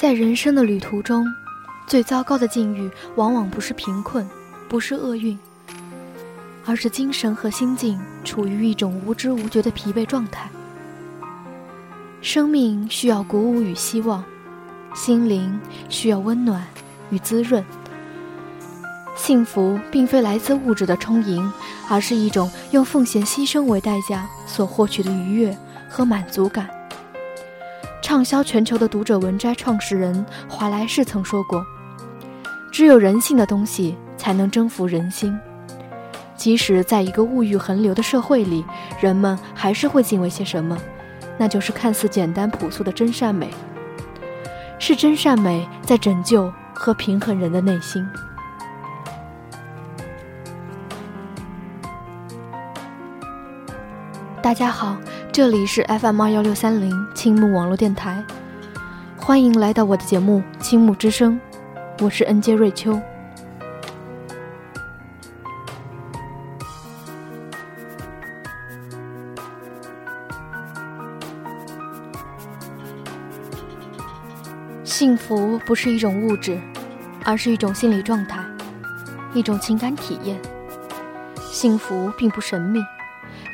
在人生的旅途中，最糟糕的境遇往往不是贫困，不是厄运，而是精神和心境处于一种无知无觉的疲惫状态。生命需要鼓舞与希望，心灵需要温暖与滋润。幸福并非来自物质的充盈，而是一种用奉献牺牲为代价所获取的愉悦和满足感。畅销全球的读者文摘创始人华莱士曾说过：“只有人性的东西才能征服人心。”即使在一个物欲横流的社会里，人们还是会敬畏些什么，那就是看似简单朴素的真善美。是真善美在拯救和平衡人的内心。大家好，这里是 FM 二幺六三零青木网络电台，欢迎来到我的节目《青木之声》，我是恩杰瑞秋。幸福不是一种物质，而是一种心理状态，一种情感体验。幸福并不神秘。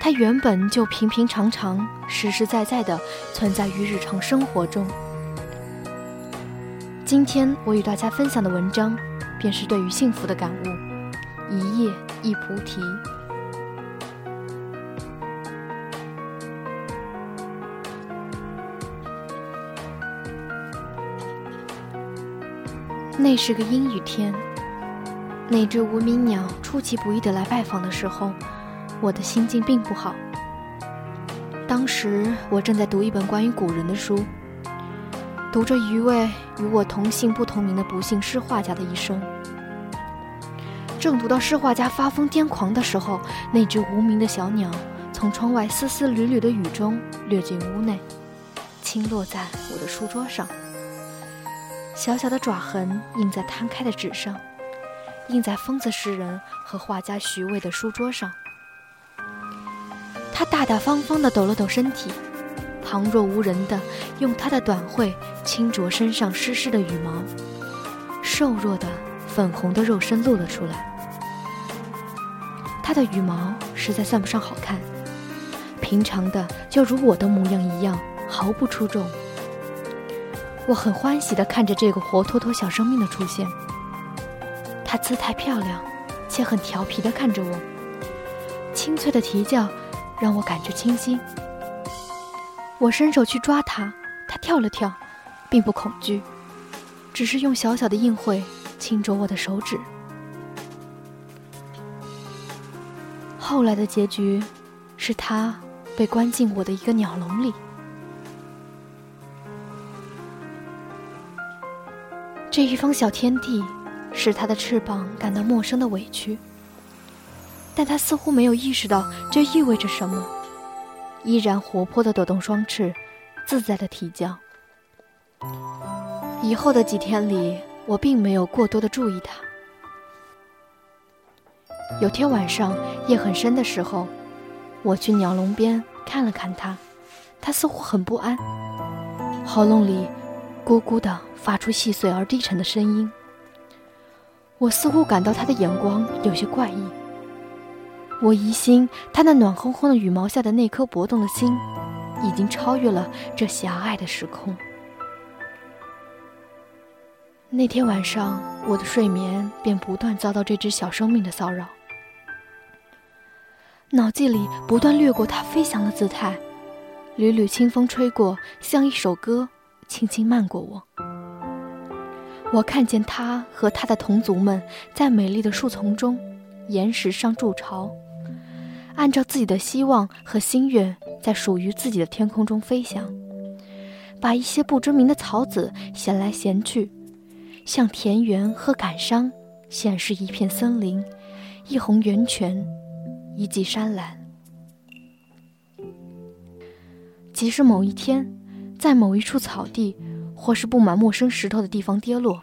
它原本就平平常常、实实在在的存在于日常生活中。今天我与大家分享的文章，便是对于幸福的感悟。一叶一菩提。那是个阴雨天，那只无名鸟出其不意的来拜访的时候。我的心境并不好。当时我正在读一本关于古人的书，读着一位与我同姓不同名的不幸诗画家的一生。正读到诗画家发疯癫狂的时候，那只无名的小鸟从窗外丝丝缕缕的雨中掠进屋内，倾落在我的书桌上。小小的爪痕印在摊开的纸上，印在疯子诗人和画家徐渭的书桌上。他大大方方地抖了抖身体，旁若无人地用他的短喙轻啄身上湿湿的羽毛，瘦弱的粉红的肉身露了出来。他的羽毛实在算不上好看，平常的就如我的模样一样，毫不出众。我很欢喜地看着这个活脱脱小生命的出现。他姿态漂亮，且很调皮地看着我，清脆的啼叫。让我感觉清新。我伸手去抓它，它跳了跳，并不恐惧，只是用小小的硬喙轻啄我的手指。后来的结局，是它被关进我的一个鸟笼里。这一方小天地，使它的翅膀感到陌生的委屈。但他似乎没有意识到这意味着什么，依然活泼地抖动双翅，自在地啼叫。以后的几天里，我并没有过多的注意他。有天晚上夜很深的时候，我去鸟笼边看了看他，他似乎很不安，喉咙里咕咕地发出细碎而低沉的声音。我似乎感到他的眼光有些怪异。我疑心，它那暖烘烘的羽毛下的那颗搏动的心，已经超越了这狭隘的时空。那天晚上，我的睡眠便不断遭到这只小生命的骚扰，脑际里不断掠过它飞翔的姿态，缕缕清风吹过，像一首歌，轻轻漫过我。我看见它和它的同族们在美丽的树丛中、岩石上筑巢。按照自己的希望和心愿，在属于自己的天空中飞翔，把一些不知名的草籽衔来衔去，向田园和感伤显示一片森林，一泓源泉，一迹山岚。即使某一天，在某一处草地或是布满陌生石头的地方跌落，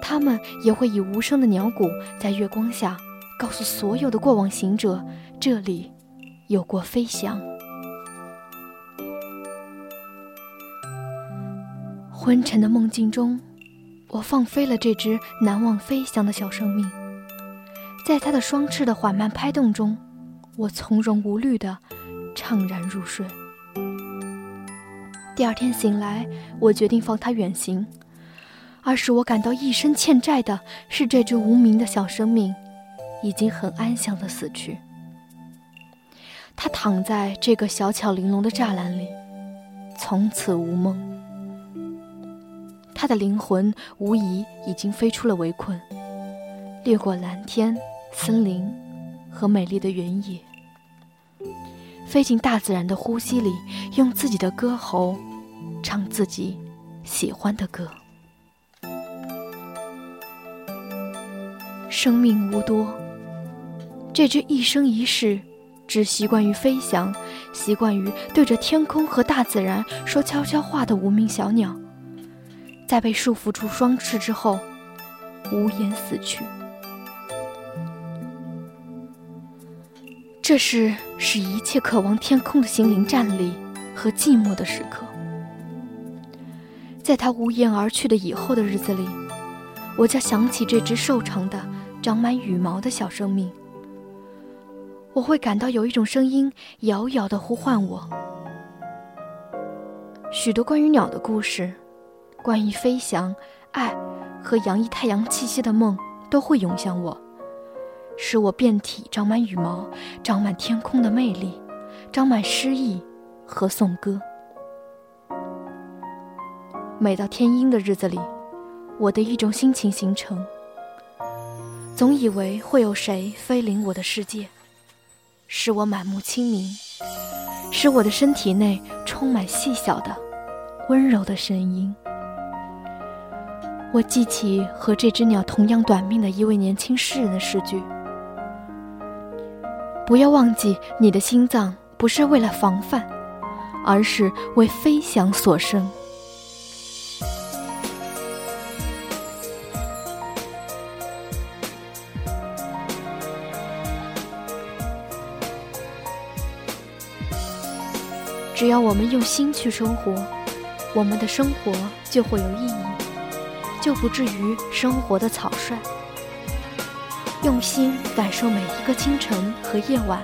它们也会以无声的鸟鼓在月光下。告诉所有的过往行者，这里有过飞翔。昏沉的梦境中，我放飞了这只难忘飞翔的小生命，在它的双翅的缓慢拍动中，我从容无虑地怅然入睡。第二天醒来，我决定放它远行，而使我感到一生欠债的是这只无名的小生命，已经很安详地死去。他躺在这个小巧玲珑的栅栏里，从此无梦。他的灵魂无疑已经飞出了围困，掠过蓝天、森林和美丽的原野，飞进大自然的呼吸里，用自己的歌喉唱自己喜欢的歌。生命无多，这只一生一世只习惯于飞翔、习惯于对着天空和大自然说悄悄话的无名小鸟。在被束缚住双翅之后，无言死去。这是使一切渴望天空的心灵站立和寂寞的时刻。在他无言而去的以后的日子里，我将想起这只瘦长的、长满羽毛的小生命。我会感到有一种声音遥遥的呼唤我。许多关于鸟的故事。关于飞翔、爱和洋溢太阳气息的梦，都会涌向我，使我遍体长满羽毛，长满天空的魅力，长满诗意和颂歌。每到天阴的日子里，我的一种心情形成：总以为会有谁飞临我的世界，使我满目清明，使我的身体内充满细小的、温柔的声音。我记起和这只鸟同样短命的一位年轻诗人的诗句：“不要忘记，你的心脏不是为了防范，而是为飞翔所生。”我们用心去生活，我们的生活就会有意义。就不至于生活的草率。用心感受每一个清晨和夜晚。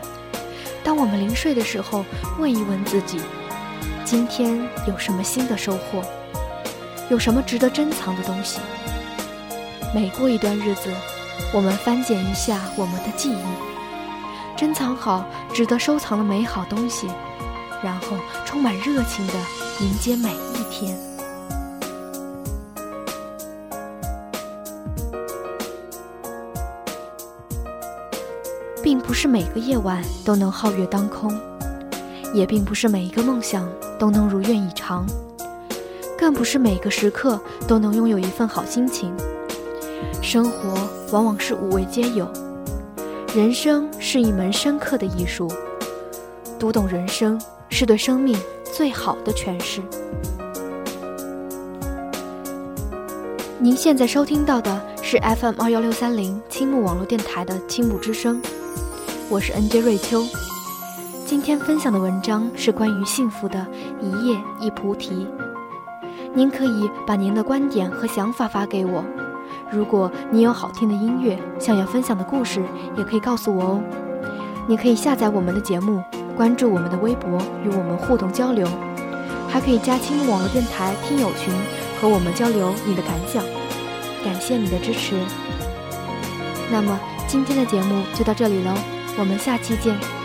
当我们临睡的时候，问一问自己：今天有什么新的收获？有什么值得珍藏的东西？每过一段日子，我们翻检一下我们的记忆，珍藏好值得收藏的美好东西，然后充满热情地迎接每一天。并不是每个夜晚都能皓月当空，也并不是每一个梦想都能如愿以偿，更不是每个时刻都能拥有一份好心情。生活往往是五味皆有，人生是一门深刻的艺术，读懂人生是对生命最好的诠释。您现在收听到的是 FM 二幺六三零青木网络电台的青木之声。我是 N J 瑞秋，今天分享的文章是关于幸福的一叶一菩提。您可以把您的观点和想法发给我。如果你有好听的音乐，想要分享的故事，也可以告诉我哦。你可以下载我们的节目，关注我们的微博，与我们互动交流，还可以加青木网络电台听友群和我们交流你的感想。感谢你的支持。那么今天的节目就到这里喽。我们下期见。